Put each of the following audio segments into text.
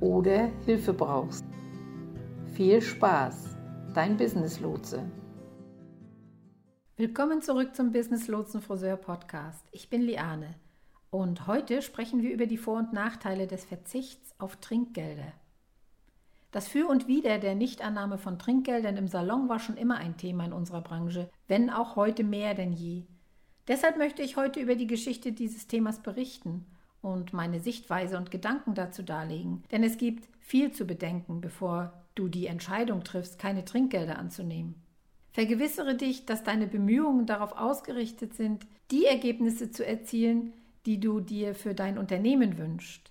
oder Hilfe brauchst. Viel Spaß, dein Business Lotse. Willkommen zurück zum Business Lotsen Friseur Podcast. Ich bin Liane und heute sprechen wir über die Vor- und Nachteile des Verzichts auf Trinkgelder. Das Für und Wider der Nichtannahme von Trinkgeldern im Salon war schon immer ein Thema in unserer Branche, wenn auch heute mehr denn je. Deshalb möchte ich heute über die Geschichte dieses Themas berichten und meine Sichtweise und Gedanken dazu darlegen. Denn es gibt viel zu bedenken, bevor du die Entscheidung triffst, keine Trinkgelder anzunehmen. Vergewissere dich, dass deine Bemühungen darauf ausgerichtet sind, die Ergebnisse zu erzielen, die du dir für dein Unternehmen wünschst.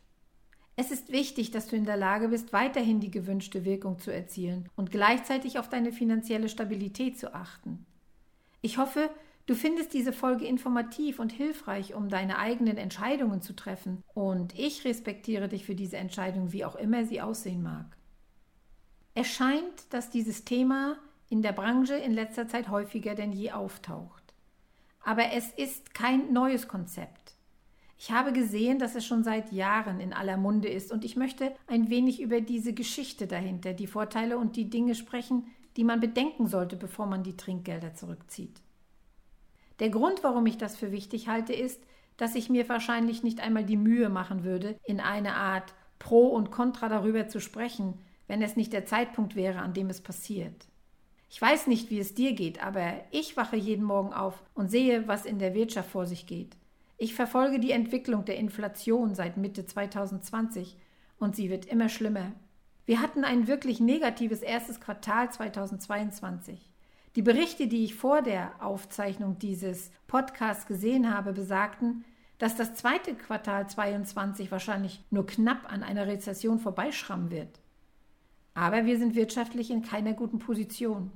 Es ist wichtig, dass du in der Lage bist, weiterhin die gewünschte Wirkung zu erzielen und gleichzeitig auf deine finanzielle Stabilität zu achten. Ich hoffe, Du findest diese Folge informativ und hilfreich, um deine eigenen Entscheidungen zu treffen. Und ich respektiere dich für diese Entscheidung, wie auch immer sie aussehen mag. Es scheint, dass dieses Thema in der Branche in letzter Zeit häufiger denn je auftaucht. Aber es ist kein neues Konzept. Ich habe gesehen, dass es schon seit Jahren in aller Munde ist und ich möchte ein wenig über diese Geschichte dahinter, die Vorteile und die Dinge sprechen, die man bedenken sollte, bevor man die Trinkgelder zurückzieht. Der Grund, warum ich das für wichtig halte, ist, dass ich mir wahrscheinlich nicht einmal die Mühe machen würde, in eine Art Pro und Contra darüber zu sprechen, wenn es nicht der Zeitpunkt wäre, an dem es passiert. Ich weiß nicht, wie es dir geht, aber ich wache jeden Morgen auf und sehe, was in der Wirtschaft vor sich geht. Ich verfolge die Entwicklung der Inflation seit Mitte 2020 und sie wird immer schlimmer. Wir hatten ein wirklich negatives erstes Quartal 2022. Die Berichte, die ich vor der Aufzeichnung dieses Podcasts gesehen habe, besagten, dass das zweite Quartal 22 wahrscheinlich nur knapp an einer Rezession vorbeischrammen wird. Aber wir sind wirtschaftlich in keiner guten Position.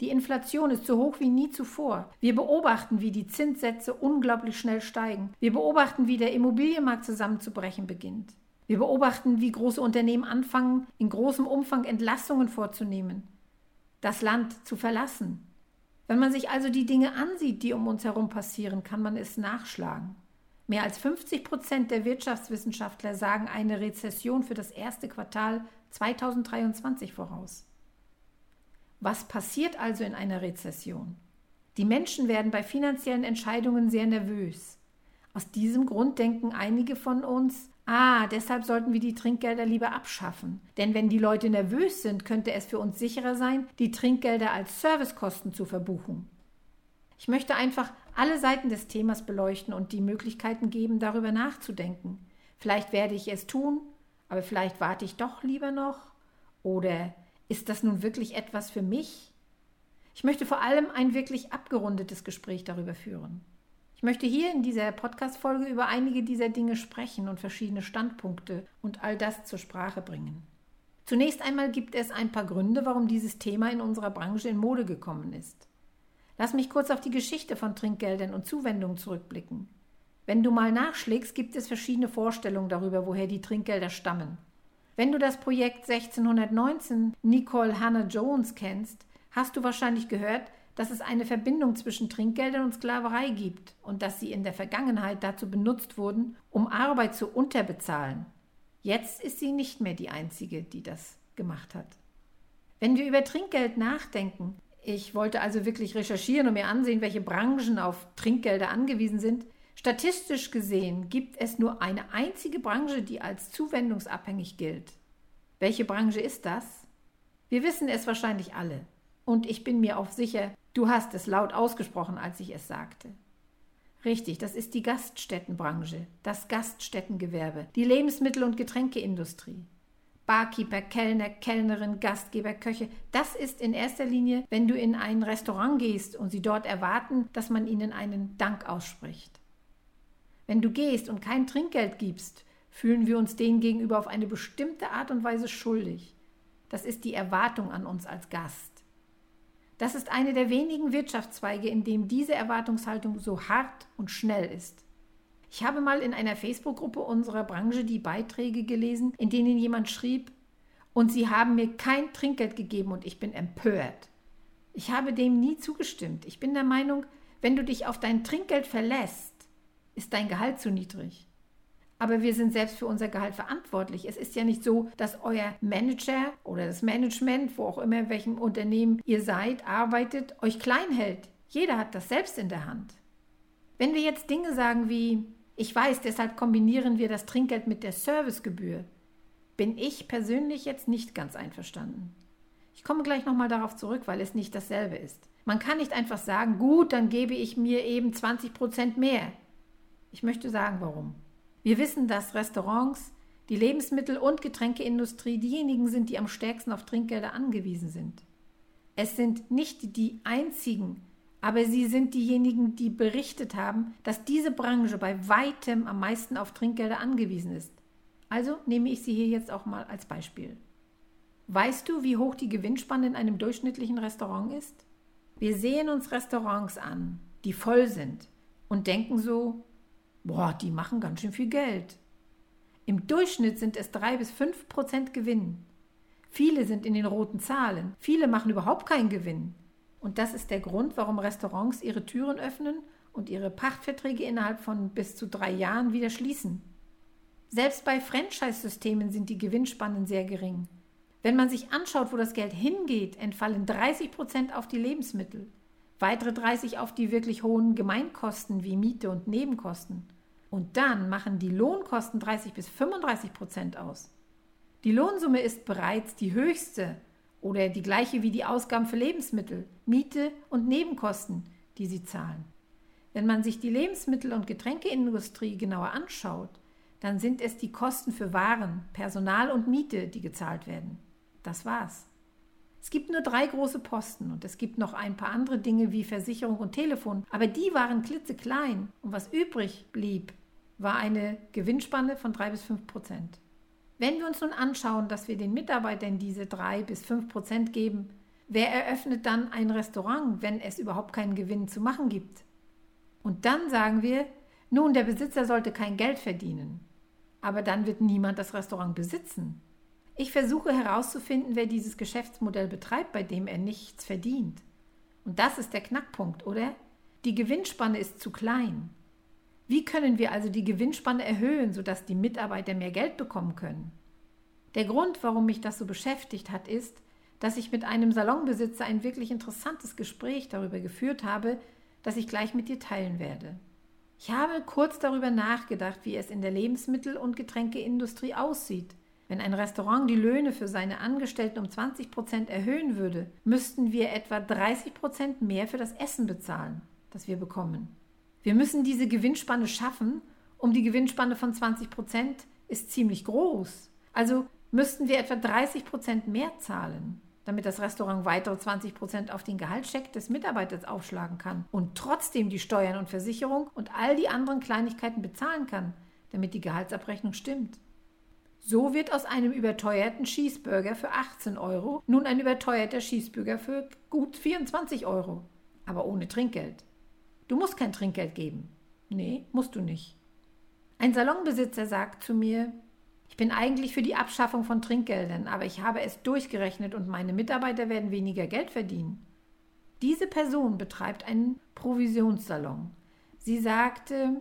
Die Inflation ist so hoch wie nie zuvor. Wir beobachten, wie die Zinssätze unglaublich schnell steigen. Wir beobachten, wie der Immobilienmarkt zusammenzubrechen beginnt. Wir beobachten, wie große Unternehmen anfangen, in großem Umfang Entlassungen vorzunehmen das Land zu verlassen. Wenn man sich also die Dinge ansieht, die um uns herum passieren, kann man es nachschlagen. Mehr als 50 Prozent der Wirtschaftswissenschaftler sagen eine Rezession für das erste Quartal 2023 voraus. Was passiert also in einer Rezession? Die Menschen werden bei finanziellen Entscheidungen sehr nervös. Aus diesem Grund denken einige von uns, Ah, deshalb sollten wir die Trinkgelder lieber abschaffen. Denn wenn die Leute nervös sind, könnte es für uns sicherer sein, die Trinkgelder als Servicekosten zu verbuchen. Ich möchte einfach alle Seiten des Themas beleuchten und die Möglichkeiten geben, darüber nachzudenken. Vielleicht werde ich es tun, aber vielleicht warte ich doch lieber noch. Oder ist das nun wirklich etwas für mich? Ich möchte vor allem ein wirklich abgerundetes Gespräch darüber führen. Ich möchte hier in dieser Podcast-Folge über einige dieser Dinge sprechen und verschiedene Standpunkte und all das zur Sprache bringen. Zunächst einmal gibt es ein paar Gründe, warum dieses Thema in unserer Branche in Mode gekommen ist. Lass mich kurz auf die Geschichte von Trinkgeldern und Zuwendungen zurückblicken. Wenn du mal nachschlägst, gibt es verschiedene Vorstellungen darüber, woher die Trinkgelder stammen. Wenn du das Projekt 1619 Nicole Hannah Jones kennst, hast du wahrscheinlich gehört, dass es eine Verbindung zwischen Trinkgeldern und Sklaverei gibt und dass sie in der Vergangenheit dazu benutzt wurden, um Arbeit zu unterbezahlen. Jetzt ist sie nicht mehr die einzige, die das gemacht hat. Wenn wir über Trinkgeld nachdenken, ich wollte also wirklich recherchieren und mir ansehen, welche Branchen auf Trinkgelder angewiesen sind, statistisch gesehen gibt es nur eine einzige Branche, die als zuwendungsabhängig gilt. Welche Branche ist das? Wir wissen es wahrscheinlich alle. Und ich bin mir auch sicher, du hast es laut ausgesprochen, als ich es sagte. Richtig, das ist die Gaststättenbranche, das Gaststättengewerbe, die Lebensmittel- und Getränkeindustrie. Barkeeper, Kellner, Kellnerin, Gastgeber, Köche. Das ist in erster Linie, wenn du in ein Restaurant gehst und sie dort erwarten, dass man ihnen einen Dank ausspricht. Wenn du gehst und kein Trinkgeld gibst, fühlen wir uns denen gegenüber auf eine bestimmte Art und Weise schuldig. Das ist die Erwartung an uns als Gast. Das ist eine der wenigen Wirtschaftszweige, in dem diese Erwartungshaltung so hart und schnell ist. Ich habe mal in einer Facebook-Gruppe unserer Branche die Beiträge gelesen, in denen jemand schrieb, und sie haben mir kein Trinkgeld gegeben und ich bin empört. Ich habe dem nie zugestimmt. Ich bin der Meinung, wenn du dich auf dein Trinkgeld verlässt, ist dein Gehalt zu niedrig. Aber wir sind selbst für unser Gehalt verantwortlich. Es ist ja nicht so, dass euer Manager oder das Management, wo auch immer, in welchem Unternehmen ihr seid, arbeitet, euch klein hält. Jeder hat das selbst in der Hand. Wenn wir jetzt Dinge sagen wie, ich weiß, deshalb kombinieren wir das Trinkgeld mit der Servicegebühr. Bin ich persönlich jetzt nicht ganz einverstanden. Ich komme gleich nochmal darauf zurück, weil es nicht dasselbe ist. Man kann nicht einfach sagen, gut, dann gebe ich mir eben 20 Prozent mehr. Ich möchte sagen, warum. Wir wissen, dass Restaurants, die Lebensmittel- und Getränkeindustrie diejenigen sind, die am stärksten auf Trinkgelder angewiesen sind. Es sind nicht die einzigen, aber sie sind diejenigen, die berichtet haben, dass diese Branche bei weitem am meisten auf Trinkgelder angewiesen ist. Also nehme ich sie hier jetzt auch mal als Beispiel. Weißt du, wie hoch die Gewinnspanne in einem durchschnittlichen Restaurant ist? Wir sehen uns Restaurants an, die voll sind und denken so, boah, die machen ganz schön viel Geld. Im Durchschnitt sind es drei bis fünf Prozent Gewinn. Viele sind in den roten Zahlen, viele machen überhaupt keinen Gewinn. Und das ist der Grund, warum Restaurants ihre Türen öffnen und ihre Pachtverträge innerhalb von bis zu drei Jahren wieder schließen. Selbst bei Franchise-Systemen sind die Gewinnspannen sehr gering. Wenn man sich anschaut, wo das Geld hingeht, entfallen 30 Prozent auf die Lebensmittel, weitere 30 auf die wirklich hohen Gemeinkosten wie Miete und Nebenkosten. Und dann machen die Lohnkosten 30 bis 35 Prozent aus. Die Lohnsumme ist bereits die höchste oder die gleiche wie die Ausgaben für Lebensmittel, Miete und Nebenkosten, die sie zahlen. Wenn man sich die Lebensmittel- und Getränkeindustrie genauer anschaut, dann sind es die Kosten für Waren, Personal und Miete, die gezahlt werden. Das war's. Es gibt nur drei große Posten und es gibt noch ein paar andere Dinge wie Versicherung und Telefon, aber die waren klitzeklein und was übrig blieb, war eine Gewinnspanne von drei bis fünf Prozent. Wenn wir uns nun anschauen, dass wir den Mitarbeitern diese drei bis fünf Prozent geben, wer eröffnet dann ein Restaurant, wenn es überhaupt keinen Gewinn zu machen gibt? Und dann sagen wir, nun, der Besitzer sollte kein Geld verdienen. Aber dann wird niemand das Restaurant besitzen. Ich versuche herauszufinden, wer dieses Geschäftsmodell betreibt, bei dem er nichts verdient. Und das ist der Knackpunkt, oder? Die Gewinnspanne ist zu klein. Wie können wir also die Gewinnspanne erhöhen, sodass die Mitarbeiter mehr Geld bekommen können? Der Grund, warum mich das so beschäftigt hat, ist, dass ich mit einem Salonbesitzer ein wirklich interessantes Gespräch darüber geführt habe, das ich gleich mit dir teilen werde. Ich habe kurz darüber nachgedacht, wie es in der Lebensmittel- und Getränkeindustrie aussieht. Wenn ein Restaurant die Löhne für seine Angestellten um 20 Prozent erhöhen würde, müssten wir etwa 30 Prozent mehr für das Essen bezahlen, das wir bekommen. Wir müssen diese Gewinnspanne schaffen. Um die Gewinnspanne von 20 Prozent ist ziemlich groß. Also müssten wir etwa 30 Prozent mehr zahlen, damit das Restaurant weitere 20 Prozent auf den Gehaltscheck des Mitarbeiters aufschlagen kann und trotzdem die Steuern und Versicherung und all die anderen Kleinigkeiten bezahlen kann, damit die Gehaltsabrechnung stimmt. So wird aus einem überteuerten Cheeseburger für 18 Euro nun ein überteuerter Cheeseburger für gut 24 Euro, aber ohne Trinkgeld. Du musst kein Trinkgeld geben. Nee, musst du nicht. Ein Salonbesitzer sagt zu mir, ich bin eigentlich für die Abschaffung von Trinkgeldern, aber ich habe es durchgerechnet und meine Mitarbeiter werden weniger Geld verdienen. Diese Person betreibt einen Provisionssalon. Sie sagte,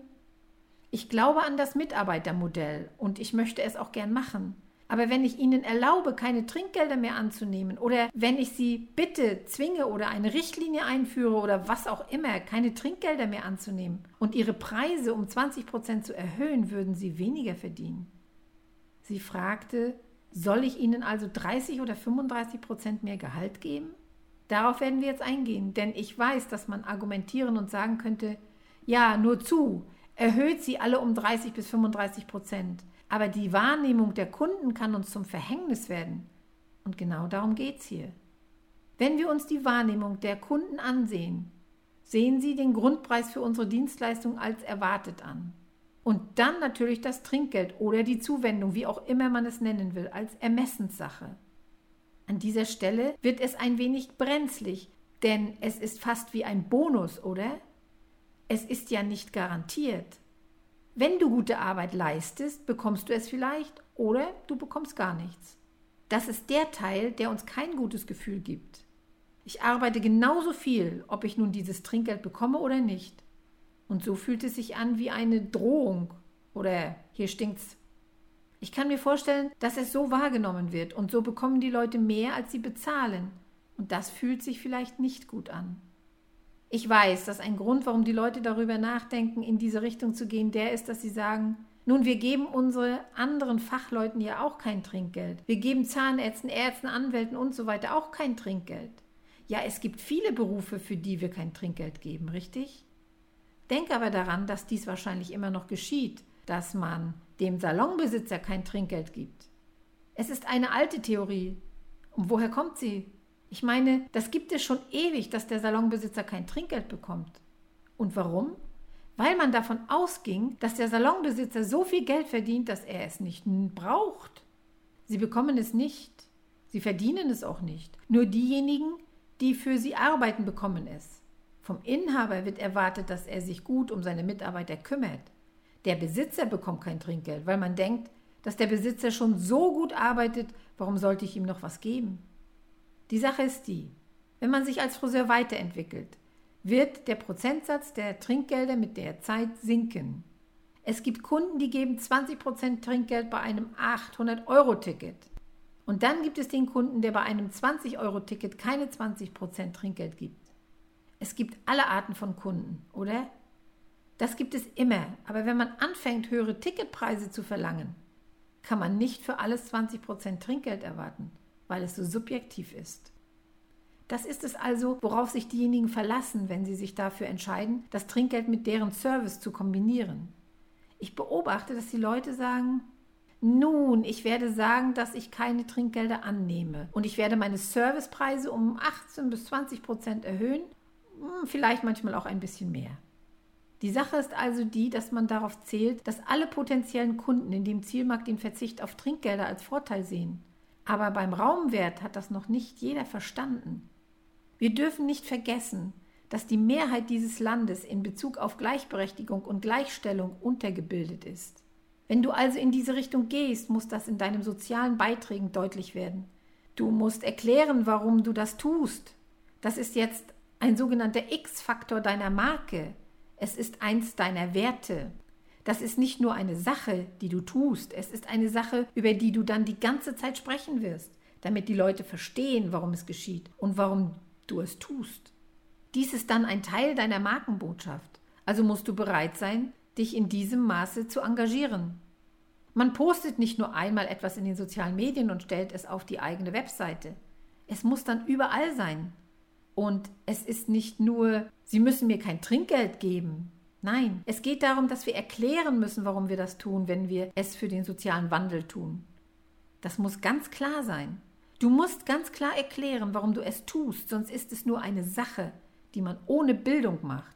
ich glaube an das Mitarbeitermodell und ich möchte es auch gern machen. Aber wenn ich ihnen erlaube, keine Trinkgelder mehr anzunehmen oder wenn ich sie bitte, zwinge oder eine Richtlinie einführe oder was auch immer, keine Trinkgelder mehr anzunehmen und ihre Preise um 20 Prozent zu erhöhen, würden sie weniger verdienen. Sie fragte, Soll ich ihnen also 30 oder 35 Prozent mehr Gehalt geben? Darauf werden wir jetzt eingehen, denn ich weiß, dass man argumentieren und sagen könnte, ja, nur zu, erhöht sie alle um 30 bis 35 Prozent. Aber die Wahrnehmung der Kunden kann uns zum Verhängnis werden. Und genau darum geht es hier. Wenn wir uns die Wahrnehmung der Kunden ansehen, sehen sie den Grundpreis für unsere Dienstleistung als erwartet an. Und dann natürlich das Trinkgeld oder die Zuwendung, wie auch immer man es nennen will, als Ermessenssache. An dieser Stelle wird es ein wenig brenzlig, denn es ist fast wie ein Bonus, oder? Es ist ja nicht garantiert. Wenn du gute Arbeit leistest, bekommst du es vielleicht oder du bekommst gar nichts. Das ist der Teil, der uns kein gutes Gefühl gibt. Ich arbeite genauso viel, ob ich nun dieses Trinkgeld bekomme oder nicht. Und so fühlt es sich an wie eine Drohung oder hier stinkt's. Ich kann mir vorstellen, dass es so wahrgenommen wird und so bekommen die Leute mehr, als sie bezahlen. Und das fühlt sich vielleicht nicht gut an. Ich weiß, dass ein Grund, warum die Leute darüber nachdenken, in diese Richtung zu gehen, der ist, dass sie sagen, nun, wir geben unsere anderen Fachleuten ja auch kein Trinkgeld. Wir geben Zahnärzten, Ärzten, Anwälten und so weiter auch kein Trinkgeld. Ja, es gibt viele Berufe, für die wir kein Trinkgeld geben, richtig? Denke aber daran, dass dies wahrscheinlich immer noch geschieht, dass man dem Salonbesitzer kein Trinkgeld gibt. Es ist eine alte Theorie. Und woher kommt sie? Ich meine, das gibt es schon ewig, dass der Salonbesitzer kein Trinkgeld bekommt. Und warum? Weil man davon ausging, dass der Salonbesitzer so viel Geld verdient, dass er es nicht braucht. Sie bekommen es nicht. Sie verdienen es auch nicht. Nur diejenigen, die für sie arbeiten, bekommen es. Vom Inhaber wird erwartet, dass er sich gut um seine Mitarbeiter kümmert. Der Besitzer bekommt kein Trinkgeld, weil man denkt, dass der Besitzer schon so gut arbeitet, warum sollte ich ihm noch was geben? Die Sache ist die, wenn man sich als Friseur weiterentwickelt, wird der Prozentsatz der Trinkgelder mit der Zeit sinken. Es gibt Kunden, die geben 20% Trinkgeld bei einem 800-Euro-Ticket. Und dann gibt es den Kunden, der bei einem 20-Euro-Ticket keine 20% Trinkgeld gibt. Es gibt alle Arten von Kunden, oder? Das gibt es immer, aber wenn man anfängt, höhere Ticketpreise zu verlangen, kann man nicht für alles 20% Trinkgeld erwarten, weil es so subjektiv ist. Das ist es also, worauf sich diejenigen verlassen, wenn sie sich dafür entscheiden, das Trinkgeld mit deren Service zu kombinieren. Ich beobachte, dass die Leute sagen, nun, ich werde sagen, dass ich keine Trinkgelder annehme und ich werde meine Servicepreise um 18 bis 20 Prozent erhöhen hm, vielleicht manchmal auch ein bisschen mehr. Die Sache ist also die, dass man darauf zählt, dass alle potenziellen Kunden in dem Zielmarkt den Verzicht auf Trinkgelder als Vorteil sehen. Aber beim Raumwert hat das noch nicht jeder verstanden. Wir dürfen nicht vergessen, dass die Mehrheit dieses Landes in Bezug auf Gleichberechtigung und Gleichstellung untergebildet ist. Wenn du also in diese Richtung gehst, muss das in deinen sozialen Beiträgen deutlich werden. Du musst erklären, warum du das tust. Das ist jetzt ein sogenannter X-Faktor deiner Marke. Es ist eins deiner Werte. Das ist nicht nur eine Sache, die du tust, es ist eine Sache, über die du dann die ganze Zeit sprechen wirst, damit die Leute verstehen, warum es geschieht und warum du es tust. Dies ist dann ein Teil deiner Markenbotschaft. Also musst du bereit sein, dich in diesem Maße zu engagieren. Man postet nicht nur einmal etwas in den sozialen Medien und stellt es auf die eigene Webseite. Es muss dann überall sein. Und es ist nicht nur, Sie müssen mir kein Trinkgeld geben. Nein, es geht darum, dass wir erklären müssen, warum wir das tun, wenn wir es für den sozialen Wandel tun. Das muss ganz klar sein. Du musst ganz klar erklären, warum du es tust, sonst ist es nur eine Sache, die man ohne Bildung macht.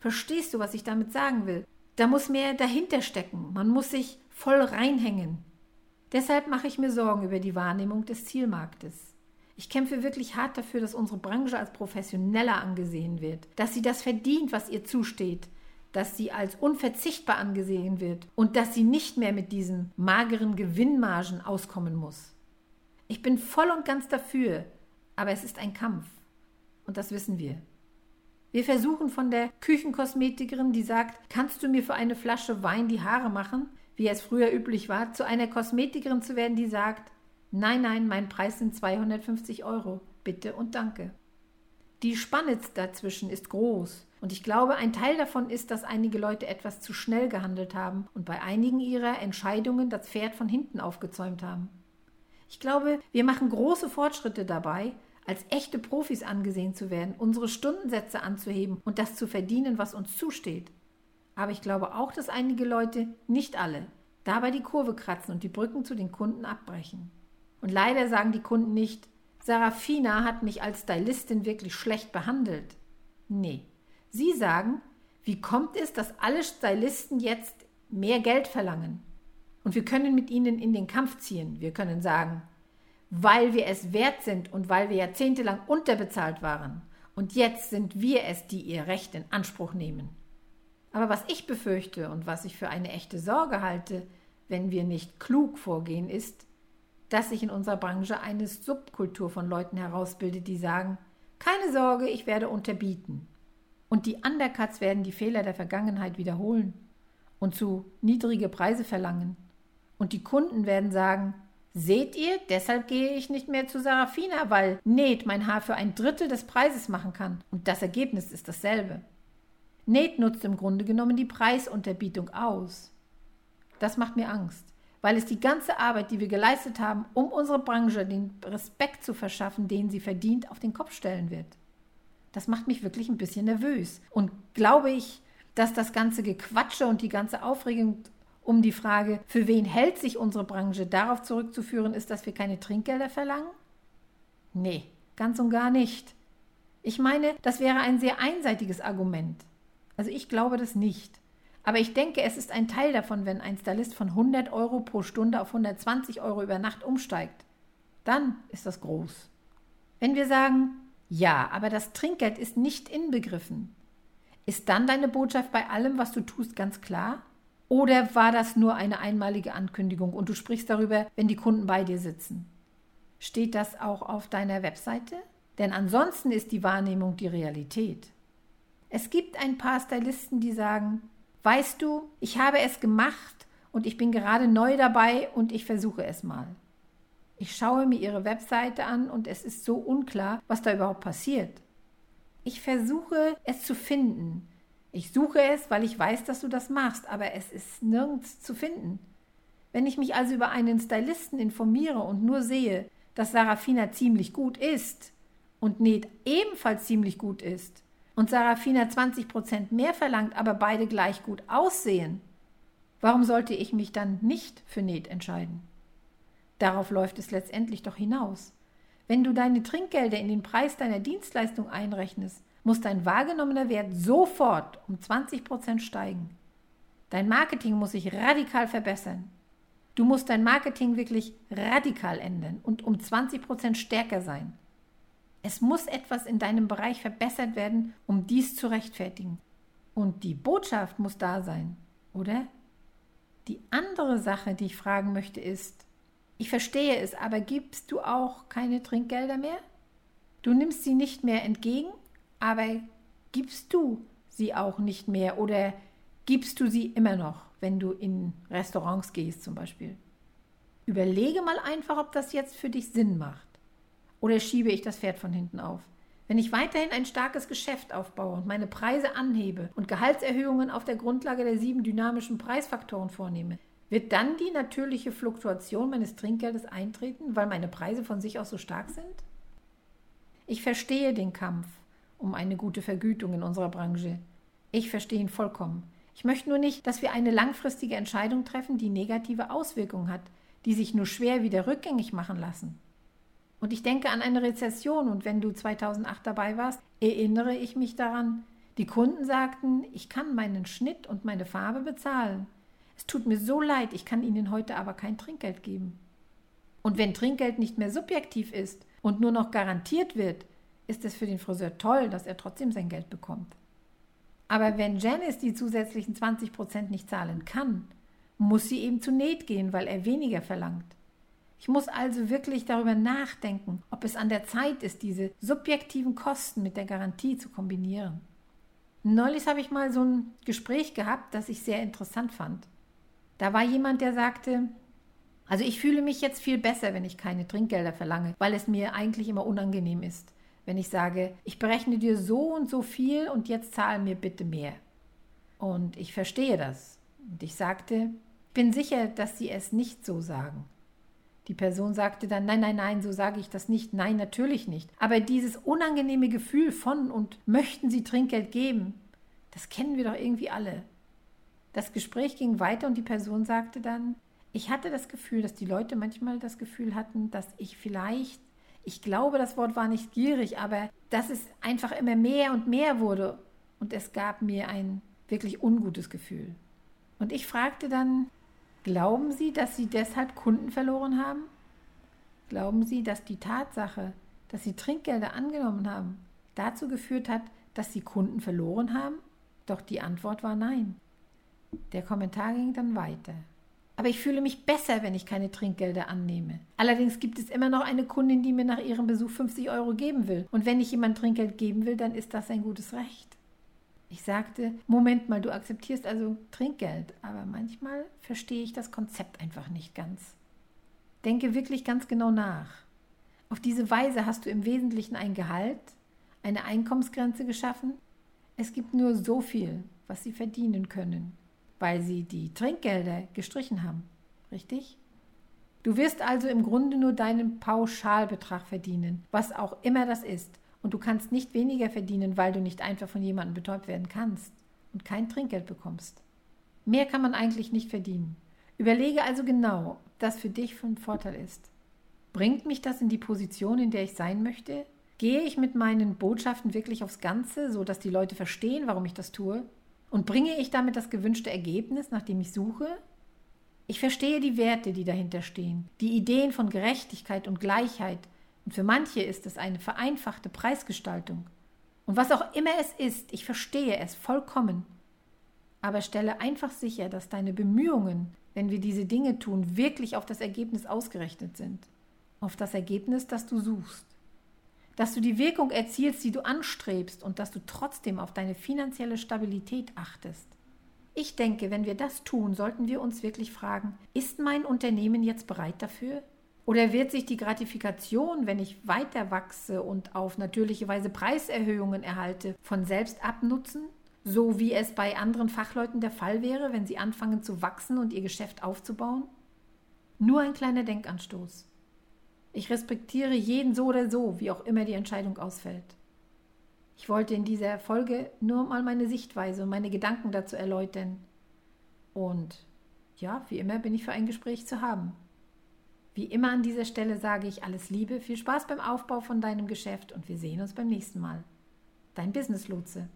Verstehst du, was ich damit sagen will? Da muss mehr dahinter stecken. Man muss sich voll reinhängen. Deshalb mache ich mir Sorgen über die Wahrnehmung des Zielmarktes. Ich kämpfe wirklich hart dafür, dass unsere Branche als professioneller angesehen wird, dass sie das verdient, was ihr zusteht, dass sie als unverzichtbar angesehen wird und dass sie nicht mehr mit diesen mageren Gewinnmargen auskommen muss. Ich bin voll und ganz dafür, aber es ist ein Kampf. Und das wissen wir. Wir versuchen von der Küchenkosmetikerin, die sagt, kannst du mir für eine Flasche Wein die Haare machen, wie es früher üblich war, zu einer Kosmetikerin zu werden, die sagt, Nein, nein, mein Preis sind 250 Euro. Bitte und danke. Die Spanne dazwischen ist groß. Und ich glaube, ein Teil davon ist, dass einige Leute etwas zu schnell gehandelt haben und bei einigen ihrer Entscheidungen das Pferd von hinten aufgezäumt haben. Ich glaube, wir machen große Fortschritte dabei, als echte Profis angesehen zu werden, unsere Stundensätze anzuheben und das zu verdienen, was uns zusteht. Aber ich glaube auch, dass einige Leute, nicht alle, dabei die Kurve kratzen und die Brücken zu den Kunden abbrechen. Und leider sagen die Kunden nicht, Sarafina hat mich als Stylistin wirklich schlecht behandelt. Nee, sie sagen, wie kommt es, dass alle Stylisten jetzt mehr Geld verlangen? Und wir können mit ihnen in den Kampf ziehen. Wir können sagen, weil wir es wert sind und weil wir jahrzehntelang unterbezahlt waren. Und jetzt sind wir es, die ihr Recht in Anspruch nehmen. Aber was ich befürchte und was ich für eine echte Sorge halte, wenn wir nicht klug vorgehen, ist, dass sich in unserer Branche eine Subkultur von Leuten herausbildet, die sagen, keine Sorge, ich werde unterbieten. Und die Undercuts werden die Fehler der Vergangenheit wiederholen und zu niedrige Preise verlangen. Und die Kunden werden sagen, seht ihr, deshalb gehe ich nicht mehr zu Sarafina, weil Näht mein Haar für ein Drittel des Preises machen kann. Und das Ergebnis ist dasselbe. Nate nutzt im Grunde genommen die Preisunterbietung aus. Das macht mir Angst, weil es die ganze Arbeit, die wir geleistet haben, um unsere Branche den Respekt zu verschaffen, den sie verdient, auf den Kopf stellen wird. Das macht mich wirklich ein bisschen nervös. Und glaube ich, dass das ganze Gequatsche und die ganze Aufregung um die Frage, für wen hält sich unsere Branche, darauf zurückzuführen ist, dass wir keine Trinkgelder verlangen? Nee, ganz und gar nicht. Ich meine, das wäre ein sehr einseitiges Argument. Also ich glaube das nicht. Aber ich denke, es ist ein Teil davon, wenn ein Stylist von 100 Euro pro Stunde auf 120 Euro über Nacht umsteigt. Dann ist das groß. Wenn wir sagen, ja, aber das Trinkgeld ist nicht inbegriffen, ist dann deine Botschaft bei allem, was du tust, ganz klar? Oder war das nur eine einmalige Ankündigung und du sprichst darüber, wenn die Kunden bei dir sitzen? Steht das auch auf deiner Webseite? Denn ansonsten ist die Wahrnehmung die Realität. Es gibt ein paar Stylisten, die sagen, weißt du, ich habe es gemacht und ich bin gerade neu dabei und ich versuche es mal. Ich schaue mir ihre Webseite an und es ist so unklar, was da überhaupt passiert. Ich versuche es zu finden. Ich suche es, weil ich weiß, dass du das machst, aber es ist nirgends zu finden. Wenn ich mich also über einen Stylisten informiere und nur sehe, dass Sarafina ziemlich gut ist und Ned ebenfalls ziemlich gut ist, und Sarafina 20 Prozent mehr verlangt, aber beide gleich gut aussehen, warum sollte ich mich dann nicht für Ned entscheiden? Darauf läuft es letztendlich doch hinaus. Wenn du deine Trinkgelder in den Preis deiner Dienstleistung einrechnest, muss dein wahrgenommener Wert sofort um 20 Prozent steigen. Dein Marketing muss sich radikal verbessern. Du musst dein Marketing wirklich radikal ändern und um 20 Prozent stärker sein. Es muss etwas in deinem Bereich verbessert werden, um dies zu rechtfertigen. Und die Botschaft muss da sein, oder? Die andere Sache, die ich fragen möchte, ist, ich verstehe es, aber gibst du auch keine Trinkgelder mehr? Du nimmst sie nicht mehr entgegen, aber gibst du sie auch nicht mehr oder gibst du sie immer noch, wenn du in Restaurants gehst zum Beispiel? Überlege mal einfach, ob das jetzt für dich Sinn macht. Oder schiebe ich das Pferd von hinten auf? Wenn ich weiterhin ein starkes Geschäft aufbaue und meine Preise anhebe und Gehaltserhöhungen auf der Grundlage der sieben dynamischen Preisfaktoren vornehme, wird dann die natürliche Fluktuation meines Trinkgeldes eintreten, weil meine Preise von sich aus so stark sind? Ich verstehe den Kampf um eine gute Vergütung in unserer Branche. Ich verstehe ihn vollkommen. Ich möchte nur nicht, dass wir eine langfristige Entscheidung treffen, die negative Auswirkungen hat, die sich nur schwer wieder rückgängig machen lassen. Und ich denke an eine Rezession und wenn du 2008 dabei warst, erinnere ich mich daran. Die Kunden sagten, ich kann meinen Schnitt und meine Farbe bezahlen. Es tut mir so leid, ich kann Ihnen heute aber kein Trinkgeld geben. Und wenn Trinkgeld nicht mehr subjektiv ist und nur noch garantiert wird, ist es für den Friseur toll, dass er trotzdem sein Geld bekommt. Aber wenn Janice die zusätzlichen 20 Prozent nicht zahlen kann, muss sie eben zu Näht gehen, weil er weniger verlangt. Ich muss also wirklich darüber nachdenken, ob es an der Zeit ist, diese subjektiven Kosten mit der Garantie zu kombinieren. Neulich habe ich mal so ein Gespräch gehabt, das ich sehr interessant fand. Da war jemand, der sagte, also ich fühle mich jetzt viel besser, wenn ich keine Trinkgelder verlange, weil es mir eigentlich immer unangenehm ist, wenn ich sage, ich berechne dir so und so viel und jetzt zahl mir bitte mehr. Und ich verstehe das. Und ich sagte, bin sicher, dass sie es nicht so sagen. Die Person sagte dann, nein, nein, nein, so sage ich das nicht, nein, natürlich nicht. Aber dieses unangenehme Gefühl von und möchten Sie Trinkgeld geben, das kennen wir doch irgendwie alle. Das Gespräch ging weiter und die Person sagte dann, ich hatte das Gefühl, dass die Leute manchmal das Gefühl hatten, dass ich vielleicht, ich glaube, das Wort war nicht gierig, aber dass es einfach immer mehr und mehr wurde und es gab mir ein wirklich ungutes Gefühl. Und ich fragte dann, glauben Sie, dass Sie deshalb Kunden verloren haben? Glauben Sie, dass die Tatsache, dass Sie Trinkgelder angenommen haben, dazu geführt hat, dass Sie Kunden verloren haben? Doch die Antwort war nein. Der Kommentar ging dann weiter. Aber ich fühle mich besser, wenn ich keine Trinkgelder annehme. Allerdings gibt es immer noch eine Kundin, die mir nach ihrem Besuch 50 Euro geben will. Und wenn ich jemand Trinkgeld geben will, dann ist das ein gutes Recht. Ich sagte, Moment mal, du akzeptierst also Trinkgeld, aber manchmal verstehe ich das Konzept einfach nicht ganz. Denke wirklich ganz genau nach. Auf diese Weise hast du im Wesentlichen ein Gehalt, eine Einkommensgrenze geschaffen. Es gibt nur so viel, was sie verdienen können weil sie die Trinkgelder gestrichen haben. Richtig? Du wirst also im Grunde nur deinen Pauschalbetrag verdienen, was auch immer das ist. Und du kannst nicht weniger verdienen, weil du nicht einfach von jemandem betäubt werden kannst und kein Trinkgeld bekommst. Mehr kann man eigentlich nicht verdienen. Überlege also genau, das für dich von Vorteil ist. Bringt mich das in die Position, in der ich sein möchte? Gehe ich mit meinen Botschaften wirklich aufs Ganze, so dass die Leute verstehen, warum ich das tue? Und bringe ich damit das gewünschte Ergebnis, nach dem ich suche? Ich verstehe die Werte, die dahinter stehen, die Ideen von Gerechtigkeit und Gleichheit, und für manche ist es eine vereinfachte Preisgestaltung. Und was auch immer es ist, ich verstehe es vollkommen. Aber stelle einfach sicher, dass deine Bemühungen, wenn wir diese Dinge tun, wirklich auf das Ergebnis ausgerechnet sind. Auf das Ergebnis, das du suchst dass du die Wirkung erzielst, die du anstrebst und dass du trotzdem auf deine finanzielle Stabilität achtest. Ich denke, wenn wir das tun, sollten wir uns wirklich fragen, ist mein Unternehmen jetzt bereit dafür? Oder wird sich die Gratifikation, wenn ich weiter wachse und auf natürliche Weise Preiserhöhungen erhalte, von selbst abnutzen? So wie es bei anderen Fachleuten der Fall wäre, wenn sie anfangen zu wachsen und ihr Geschäft aufzubauen? Nur ein kleiner Denkanstoß. Ich respektiere jeden so oder so, wie auch immer die Entscheidung ausfällt. Ich wollte in dieser Folge nur mal meine Sichtweise und meine Gedanken dazu erläutern. Und ja, wie immer bin ich für ein Gespräch zu haben. Wie immer an dieser Stelle sage ich alles Liebe, viel Spaß beim Aufbau von deinem Geschäft und wir sehen uns beim nächsten Mal. Dein Business Lotse.